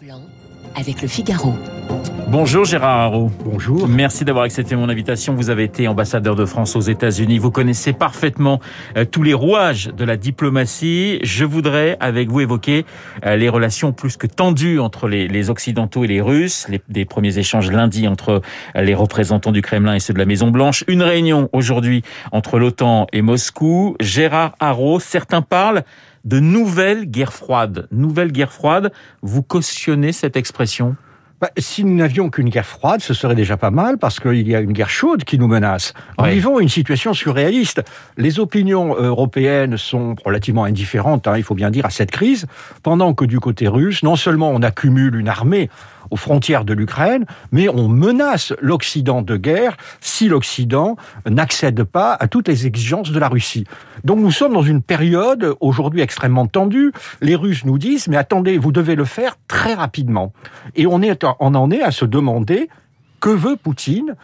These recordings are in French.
Blanc avec le Figaro. Bonjour Gérard Haro. Bonjour. Merci d'avoir accepté mon invitation. Vous avez été ambassadeur de France aux États-Unis. Vous connaissez parfaitement euh, tous les rouages de la diplomatie. Je voudrais avec vous évoquer euh, les relations plus que tendues entre les, les Occidentaux et les Russes. Les, des premiers échanges lundi entre euh, les représentants du Kremlin et ceux de la Maison Blanche. Une réunion aujourd'hui entre l'OTAN et Moscou. Gérard Haro, certains parlent de nouvelle guerre froide. Nouvelle guerre froide, vous cautionnez cette expression? Bah, si nous n'avions qu'une guerre froide, ce serait déjà pas mal parce qu'il y a une guerre chaude qui nous menace. Nous Oui. vivons une situation surréaliste. Les opinions européennes sont relativement indifférentes, hein, il faut bien dire, à cette crise, pendant que du côté russe, non seulement on accumule une armée aux frontières de l'Ukraine, mais on menace l'Occident de guerre si l'Occident n'accède pas à toutes les exigences de la Russie. Donc nous sommes dans une période aujourd'hui extrêmement tendue. Les Russes nous disent, mais attendez, vous devez le faire très rapidement. Et on, on en est à se demander, que veut Poutine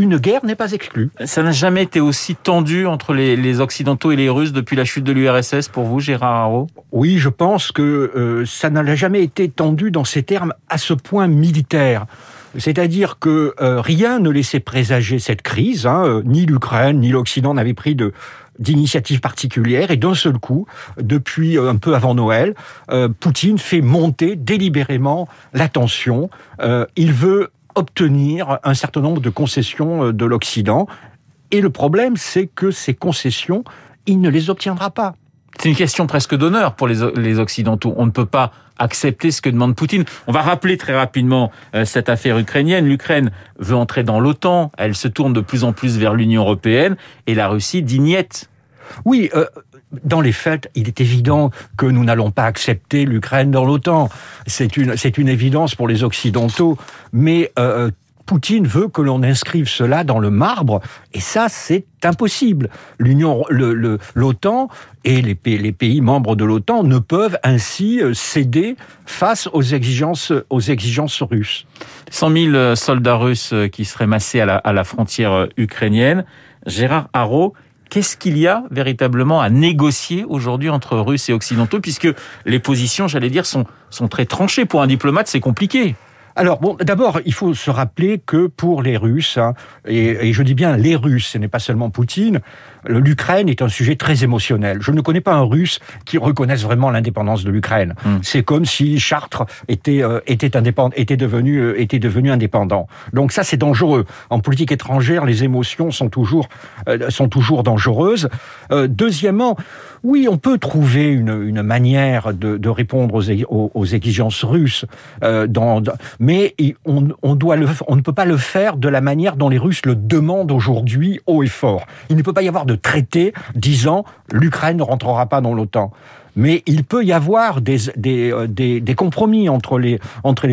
Une guerre n'est pas exclue. Ça n'a jamais été aussi tendu entre les, les Occidentaux et les Russes depuis la chute de l'URSS pour vous, Gérard Haro? Oui, je pense que euh, ça n'a jamais été tendu dans ces termes à ce point militaire. C'est-à-dire que euh, rien ne laissait présager cette crise, hein, euh, ni l'Ukraine, ni l'Occident n'avaient pris de d'initiatives particulières et d'un seul coup, depuis euh, un peu avant Noël, euh, Poutine fait monter délibérément la tension. Il veut obtenir un certain nombre de concessions euh, de l'Occident. Et le problème, c'est que ces concessions, il ne les obtiendra pas. C'est une question presque d'honneur pour les, les Occidentaux. On ne peut pas accepter ce que demande Poutine. On va rappeler très rapidement euh, cette affaire ukrainienne. L'Ukraine veut entrer dans l'OTAN. Elle se tourne de plus en plus vers l'Union européenne. Et la Russie dit niet. Oui, euh, dans les faits, il est évident que nous n'allons pas accepter l'Ukraine dans l'OTAN. C'est une, c'est une évidence pour les Occidentaux. Mais euh, Poutine veut que l'on inscrive cela dans le marbre, et ça, c'est impossible. L'Union, le- l'OTAN et les pays, les pays membres de l'OTAN ne peuvent ainsi euh, céder face aux exigences, aux exigences russes. 100 000 soldats russes euh, qui seraient massés à la, à la frontière euh, ukrainienne. Gérard Haro, qu'est-ce qu'il y a véritablement à négocier aujourd'hui entre Russes et Occidentaux Puisque les positions, j'allais dire, sont, sont très tranchées. Pour un diplomate, c'est compliqué. Alors, bon, d'abord, il faut se rappeler que pour les Russes, hein, et, et je dis bien les Russes, ce n'est pas seulement Poutine, l'Ukraine est un sujet très émotionnel. Je ne connais pas un Russe qui reconnaisse vraiment l'indépendance de l'Ukraine. Mm. C'est comme si Chartres était, euh, était, indépendant, était, devenu, euh, était devenu indépendant. Donc ça, c'est dangereux. En politique étrangère, les émotions sont toujours, euh, sont toujours dangereuses. Deuxièmement, oui, on peut trouver une, une manière de, de répondre aux, é- aux, aux exigences russes, dans, dans- mais il- on, ne peut pas le faire de la manière dont les Russes le demandent aujourd'hui haut et fort. Il ne peut pas y avoir de traité disant l'Ukraine ne rentrera pas dans l'OTAN. Mais il peut y avoir des, euh, compromis entre les,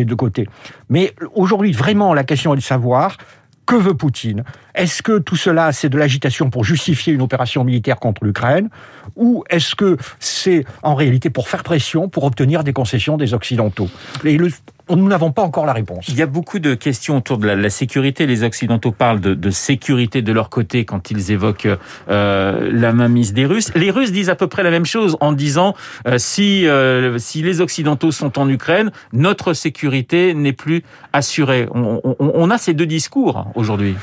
deux côtés. Mais aujourd'hui, vraiment, la question est de savoir que veut Poutine? Est-ce que tout cela, c'est de l'agitation pour justifier une opération militaire contre l'Ukraine? Ou est-ce que c'est en réalité pour faire pression, pour obtenir des concessions des Occidentaux? Nous n'avons pas encore la réponse. Il y a beaucoup de questions autour de la, sécurité. Les Occidentaux parlent de, de sécurité de leur côté quand ils évoquent euh, la mainmise des Russes. Les Russes disent à peu près la même chose en disant euh, si euh, si les Occidentaux sont en Ukraine, notre sécurité n'est plus assurée. On, on- on a ces deux discours aujourd'hui.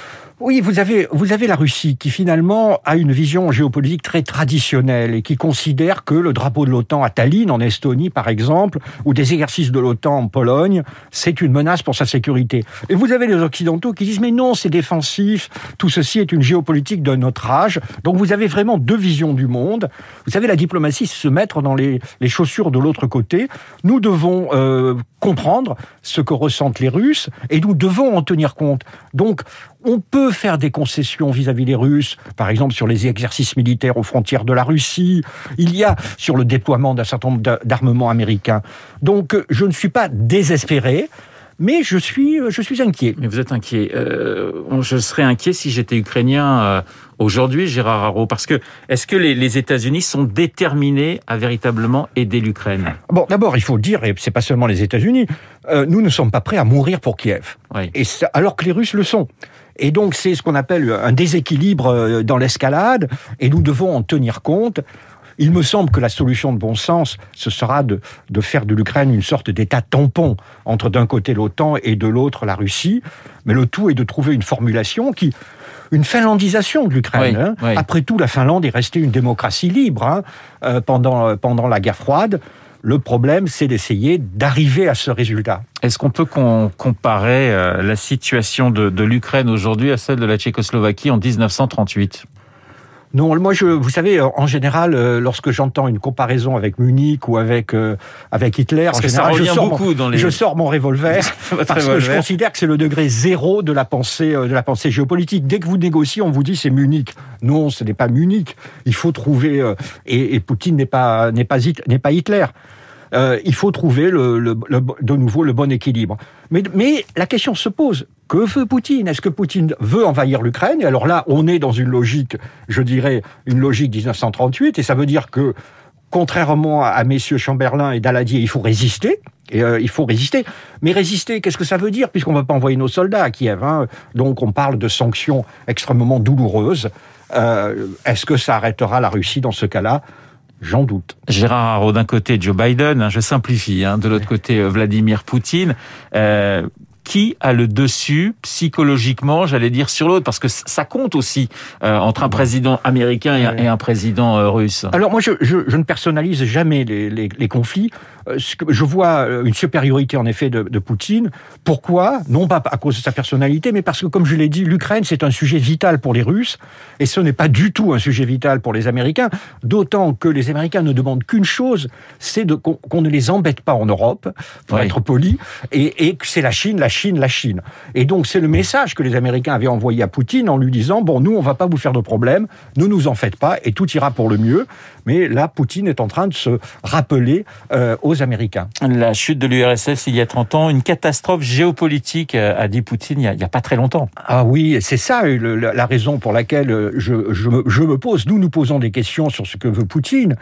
Oui, vous avez, vous avez la Russie qui finalement a une vision géopolitique très traditionnelle et qui considère que le drapeau de l'OTAN à Tallinn, en Estonie par exemple, ou des exercices de l'OTAN en Pologne, c'est une menace pour sa sécurité. Et vous avez les Occidentaux qui disent mais non, c'est défensif, tout ceci est une géopolitique d'un autre âge. Donc vous avez vraiment deux visions du monde. Vous savez, la diplomatie, se mettre dans les, les chaussures de l'autre côté. Nous devons euh, comprendre ce que ressentent les Russes et nous devons en tenir compte. Donc, on peut faire des concessions vis-à-vis des Russes, par exemple sur les exercices militaires aux frontières de la Russie. Il y a sur le déploiement d'un certain nombre d'a- d'armements américains. Donc, je ne suis pas désespéré, mais je suis, je suis inquiet. Mais vous êtes inquiet. Euh, je serais inquiet si j'étais ukrainien euh, aujourd'hui, Gérard Haro, parce que est-ce que les, les États-Unis sont déterminés à véritablement aider l'Ukraine? Bon, d'abord, il faut le dire, et c'est pas seulement les États-Unis, euh, nous ne sommes pas prêts à mourir pour Kiev. Oui. Et ça- alors que les Russes le sont. Et donc, c'est ce qu'on appelle un déséquilibre euh, dans l'escalade, et nous devons en tenir compte. Il me semble que la solution de bon sens, ce sera de, de faire de l'Ukraine une sorte d'état tampon entre d'un côté l'OTAN et de l'autre la Russie. Mais le tout est de trouver une formulation qui, une finlandisation de l'Ukraine. Oui, hein. oui. Après tout, la Finlande est restée une démocratie libre hein, euh, pendant, euh, pendant la guerre froide. Le problème, c'est d'essayer d'arriver à ce résultat. Est-ce qu'on peut comparer euh, la situation de l'Ukraine aujourd'hui à celle de la Tchécoslovaquie en 1938 Non, moi, je, vous savez, euh, en général, euh, lorsque j'entends une comparaison avec Munich ou avec euh, avec Hitler, Parce en que ça je revient sors beaucoup mon, dans les- je sors mon revolver parce que je considère que c'est le degré zéro de la pensée de la pensée géopolitique. Dès que vous négociez, on vous dit c'est Munich. Non, ce n'est pas Munich. Il faut trouver euh, et, et Poutine n'est pas n'est pas n'est pas Hitler. Euh, il faut trouver le, le- le- de nouveau le bon équilibre. Mais, la question se pose, que veut Poutine? Est-ce que Poutine veut envahir l'Ukraine? Et alors là, on est dans une logique, je dirais, une logique 1938, et ça veut dire que, contrairement à, messieurs Chamberlain et Daladier, il faut résister. Euh, il faut résister. Mais résister, qu'est-ce que ça veut dire? Puisqu'on ne va pas envoyer nos soldats à Kiev. hein. Donc on parle de sanctions extrêmement douloureuses. Euh, Est-ce que ça arrêtera la Russie dans ce cas-là? J'en doute. Gérard Haro, d'un côté Joe Biden, hein, je simplifie, hein, de l'autre côté euh, Vladimir Poutine. Euh, qui a le dessus psychologiquement, j'allais dire, sur l'autre? Parce que ça compte aussi euh, entre un président américain et un, Ouais. et un président euh, russe. Alors moi, je, je, je ne personnalise jamais les, les, les conflits. Euh, Je vois euh, une supériorité en effet de, de Poutine. Pourquoi? Non pas à cause de sa personnalité, mais parce que, comme je l'ai dit, l'Ukraine c'est un sujet vital pour les Russes et ce n'est pas du tout un sujet vital pour les Américains. D'autant que les Américains ne demandent qu'une chose, c'est qu'on ne les embête pas en Europe, pour Oui. être poli, et, et que c'est la Chine, la Chine, la Chine. Et donc c'est le message que les Américains avaient envoyé à Poutine en lui disant bon, nous on va pas vous faire de problème, ne nous en faites pas et tout ira pour le mieux. Mais là, Poutine est en train de se rappeler euh, aux Américains. La chute de l'URSS il y a 30 ans, une catastrophe géopolitique, euh, a dit Poutine il y a, pas très longtemps. Ah oui, c'est ça le- la, la raison pour laquelle euh, je, je, me, je me pose. Nous nous posons des questions sur ce que veut Poutine,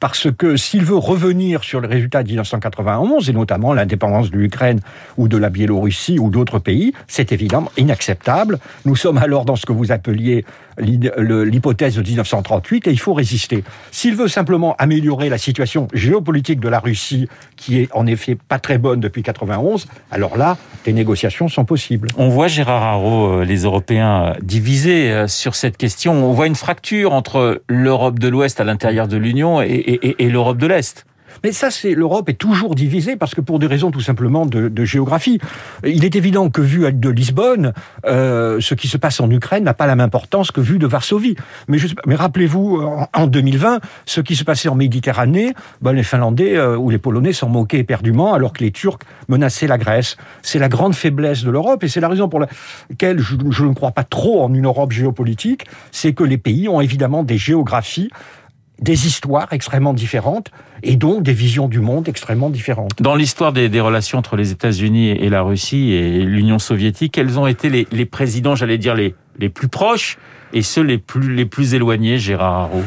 parce que s'il veut revenir sur les résultats de 1991 et notamment l'indépendance de l'Ukraine ou de la Biélorussie ou d'autres pays, c'est évidemment inacceptable. Nous sommes alors dans ce que vous appeliez l'hypothèse de 1938 et il faut résister. S'il veut simplement améliorer la situation géopolitique de la Russie, qui est en effet pas très bonne depuis 91, alors là, des négociations sont possibles. On voit Gérard Haro, euh, les Européens euh, divisés euh, sur cette question. On voit une fracture entre l'Europe de l'Ouest à l'intérieur de l'Union et, et- l'Europe de l'Est. Mais ça, c'est l'Europe est toujours divisée parce que pour des raisons tout simplement de, de géographie. Il est évident que vu de Lisbonne, euh, ce qui se passe en Ukraine n'a pas la même importance que vu de Varsovie. Mais, mais rappelez-vous, en, en 2020, ce qui se passait en Méditerranée, ben, les Finlandais euh, ou les Polonais s'en moquaient éperdument alors que les Turcs menaçaient la Grèce. C'est la grande faiblesse de l'Europe et c'est la raison pour laquelle je ne crois pas trop en une Europe géopolitique, c'est que les pays ont évidemment des géographies des histoires extrêmement différentes et donc des visions du monde extrêmement différentes. Dans l'histoire des, des relations entre les États-Unis et la Russie et l'Union soviétique, quels ont été les, les présidents, j'allais dire, les, les plus proches et ceux les plus, les plus éloignés, Gérard Haro?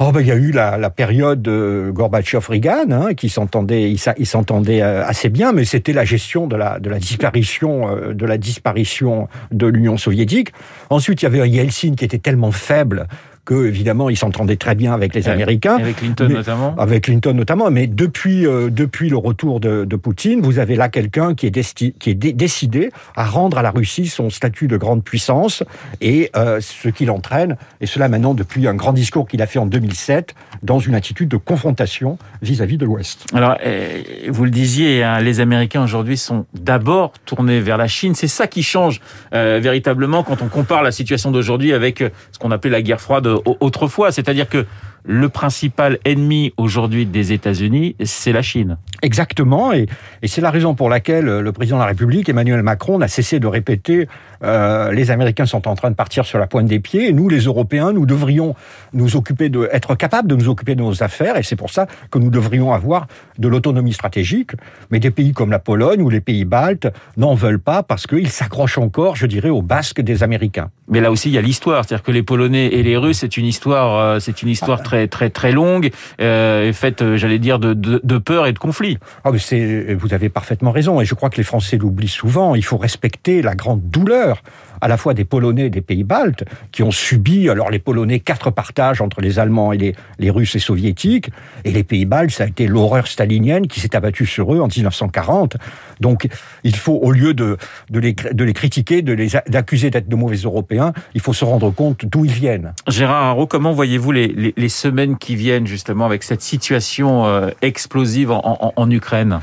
Oh ben il y a eu la, la période euh, Gorbatchev-Reagan hein, qui s'entendait, ils s'entendaient euh, assez bien, mais c'était la gestion de la de la disparition euh, de la disparition de l'Union soviétique. Ensuite il y avait un Yeltsin qui était tellement faible que évidemment il s'entendait très bien avec les. Américains. Avec Clinton Mais- notamment avec Clinton notamment, mais depuis euh, depuis le retour de, de Poutine, vous avez là quelqu'un qui est desti- qui est dé- décidé à rendre à la Russie son statut de grande puissance et euh, ce qui l'entraîne et cela maintenant depuis un grand discours qu'il a fait en 2007 dans une attitude de confrontation vis-à-vis de l'Ouest. Alors, euh, vous le disiez, hein, les Américains aujourd'hui sont d'abord tournés vers la Chine. C'est ça qui change véritablement quand on compare la situation d'aujourd'hui avec ce qu'on appelait la guerre froide autrefois. C'est-à-dire que le principal ennemi aujourd'hui des États-Unis, c'est la Chine. Exactement, et, et c'est la raison pour laquelle euh, le président de la République, Emmanuel Macron, n'a cessé de répéter euh, les Américains sont en train de partir sur la pointe des pieds, et nous, les Européens, nous devrions nous occuper de être capables de nous occuper de nos affaires, et c'est pour ça que nous devrions avoir de l'autonomie stratégique. Mais des pays comme la Pologne ou les pays baltes n'en veulent pas parce qu'ils s'accrochent encore, je dirais, aux basques des Américains. Mais là aussi, il y a l'histoire. C'est-à-dire que les Polonais et les Russes, c'est une histoire, euh, c'est une histoire très très très longue euh, et faite, euh, j'allais dire, de, de, peur et de conflit. Ah, mais c'est, vous avez parfaitement raison, et je crois que les Français l'oublient souvent. Il faut respecter la grande douleur à la fois des Polonais et des pays baltes, qui ont subi, alors les Polonais, quatre partages entre les Allemands et les, Russes et Soviétiques, et les pays baltes, ça a été l'horreur stalinienne qui s'est abattue sur eux en 1940. Donc il faut, au lieu de, les, critiquer, de les d'accuser d'être de mauvais Européens, il faut se rendre compte d'où ils viennent. Gérard Haro, comment voyez-vous les, les, semaines qui viennent justement avec cette situation euh, explosive en, Ukraine?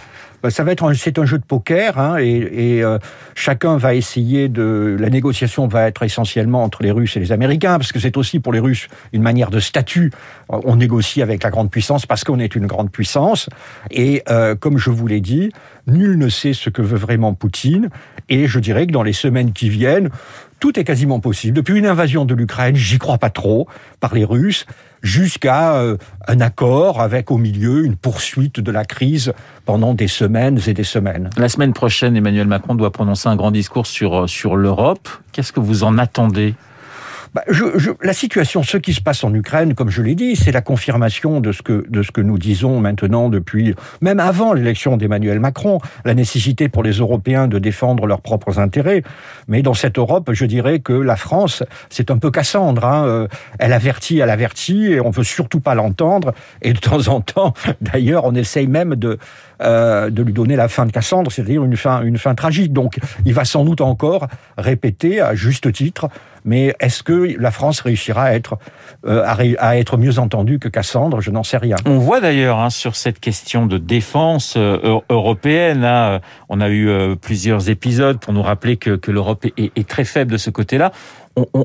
Ça va être c'est un jeu de poker hein, et, euh, chacun va essayer de la négociation va être essentiellement entre les Russes et les Américains parce que c'est aussi pour les Russes une manière de statut. On négocie avec la grande puissance parce qu'on est une grande puissance et euh, comme je vous l'ai dit, nul ne sait ce que veut vraiment Poutine et je dirais que dans les semaines qui viennent, tout est quasiment possible. Depuis une invasion de l'Ukraine, j'y crois pas trop, par les Russes, jusqu'à euh, un accord avec au milieu une poursuite de la crise pendant des semaines et des semaines. La semaine prochaine, Emmanuel Macron doit prononcer un grand discours sur, euh, sur l'Europe. Qu'est-ce que vous en attendez? Bah, je, je, la situation, ce qui se passe en Ukraine, comme je l'ai dit, c'est la confirmation de ce que de ce que nous disons maintenant depuis, même avant l'élection d'Emmanuel Macron, la nécessité pour les Européens de défendre leurs propres intérêts. Mais dans cette Europe, je dirais que la France, c'est un peu Cassandre. Hein. Euh, elle avertit, elle avertit, et on veut surtout pas l'entendre. Et de temps en temps, d'ailleurs, on essaye même de euh, de lui donner la fin de Cassandre, c'est-à-dire une fin, une fin tragique. Donc, il va sans doute encore répéter à juste titre. Mais est-ce que la France réussira à être, euh, à, être mieux entendue que Cassandre? Je n'en sais rien. On voit d'ailleurs hein, sur cette question de défense euh, européenne, hein, on a eu plusieurs épisodes pour nous rappeler que, l'Europe est, très faible de ce côté-là.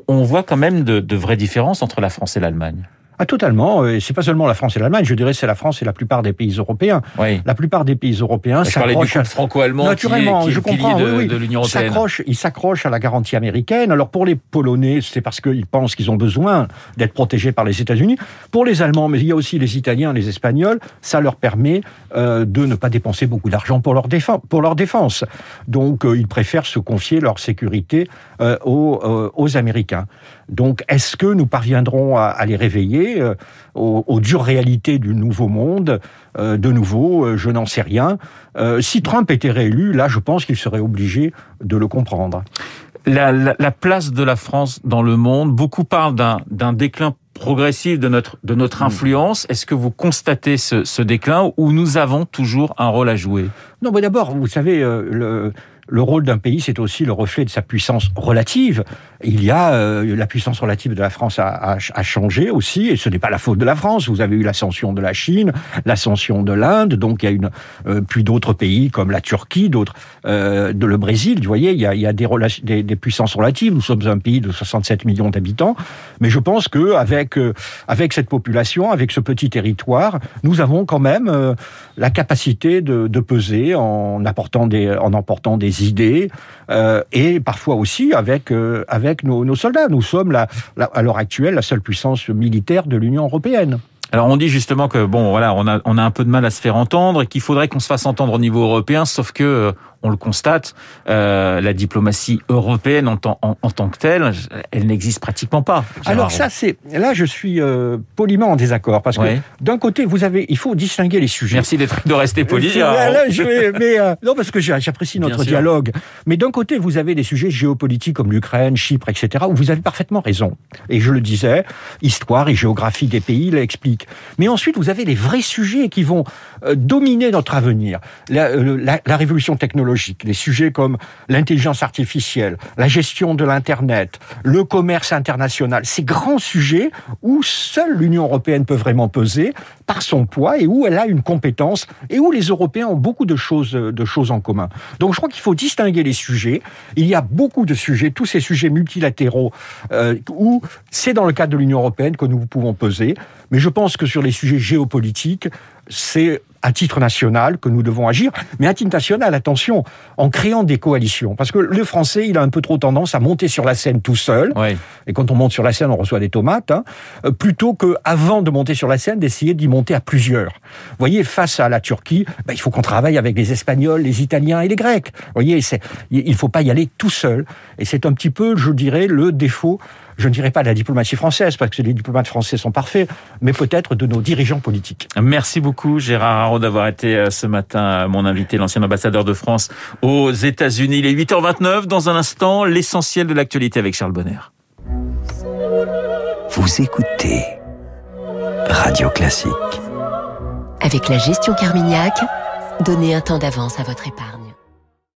On, voit quand même de vraies différences entre la France et l'Allemagne. Ah, totalement. Et c'est pas seulement la France et l'Allemagne. Je dirais c'est la France et la plupart des pays européens. Oui. La plupart des pays européens s'accrochent à... franco-allemand naturellement. Qui est, qui je comprends. De, oui, oui. de l'Union européenne. Ils s'accrochent à la garantie américaine. Alors pour les Polonais, c'est parce qu'ils pensent qu'ils ont besoin d'être protégés par les États-Unis. Pour les Allemands, mais il y a aussi les Italiens, les Espagnols, ça leur permet euh, de ne pas dépenser beaucoup d'argent pour leur défense. Pour leur défense. Donc euh, ils préfèrent se confier leur sécurité euh, aux, aux Américains. Donc, est-ce que nous parviendrons à, à les réveiller? Euh, aux, aux, dures réalités du nouveau monde euh, De nouveau, euh, je n'en sais rien. Si Trump était réélu, là, je pense qu'il serait obligé de le comprendre. La, la, la, place de la France dans le monde, beaucoup parlent d'un déclin progressif de notre, de notre influence. Est-ce que vous constatez ce, ce, déclin ou nous avons toujours un rôle à jouer? Non, mais d'abord, vous savez, le, le rôle d'un pays, c'est aussi le reflet de sa puissance relative. Il y a euh, la puissance relative de la France a, a, changé aussi, et ce n'est pas la faute de la France. Vous avez eu l'ascension de la Chine, l'ascension de l'Inde, donc il y a une euh, puis d'autres pays comme la Turquie, d'autres euh, de le Brésil. Vous voyez, il y a, des, puissances relatives. Nous sommes un pays de 67 millions d'habitants, mais je pense que avec avec cette population, avec ce petit territoire, nous avons quand même la capacité de, de peser en apportant des en emportant des idées euh, et parfois aussi avec euh, avec nos, soldats. Nous sommes à l'heure actuelle la seule puissance militaire de l'Union européenne. Alors on dit justement que bon voilà on a on a un peu de mal à se faire entendre et qu'il faudrait qu'on se fasse entendre au niveau européen, sauf que euh, on le constate, euh, la diplomatie européenne en, en, en, tant que telle, elle n'existe pratiquement pas. Gérard. Alors ça, c'est là, je suis euh, poliment en désaccord parce ouais. que d'un côté, vous avez, il faut distinguer les sujets. Merci d'être de rester poli. Là, là, je vais, mais euh, non, parce que j'apprécie notre dialogue. Mais d'un côté, vous avez des sujets géopolitiques comme l'Ukraine, Chypre, etc., où vous avez parfaitement raison. Et je le disais, histoire et géographie des pays l'expliquent. Mais ensuite, vous avez les vrais sujets qui vont euh, dominer notre avenir. La, euh, la, la révolution technologique des sujets comme l'intelligence artificielle, la gestion de l'Internet, le commerce international, ces grands sujets où seule l'Union européenne peut vraiment peser par son poids et où elle a une compétence et où les Européens ont beaucoup de choses, de choses en commun. Donc je crois qu'il faut distinguer les sujets. Il y a beaucoup de sujets, tous ces sujets multilatéraux, euh, où c'est dans le cadre de l'Union européenne que nous pouvons peser. Mais je pense que sur les sujets géopolitiques, c'est à titre national que nous devons agir, mais à titre national, attention, en créant des coalitions. Parce que le français, il a un peu trop tendance à monter sur la scène tout seul. Oui. Et quand on monte sur la scène, on reçoit des tomates. Hein, plutôt que, avant de monter sur la scène, d'essayer d'y monter à plusieurs. Vous voyez, face à la Turquie, ben, il faut qu'on travaille avec les Espagnols, les Italiens et les Grecs. Vous voyez, il ne faut pas y aller tout seul. Et c'est un petit peu, je dirais, le défaut je ne dirais pas de la diplomatie française, parce que les diplomates français sont parfaits, mais peut-être de nos dirigeants politiques. Merci beaucoup Gérard Haro d'avoir été euh, ce matin mon invité, l'ancien ambassadeur de France aux États-Unis. Il est 8h29. Dans un instant, l'essentiel de l'actualité avec Charles Bonner. Vous écoutez Radio Classique. Avec la gestion Carmignac, donnez un temps d'avance à votre épargne.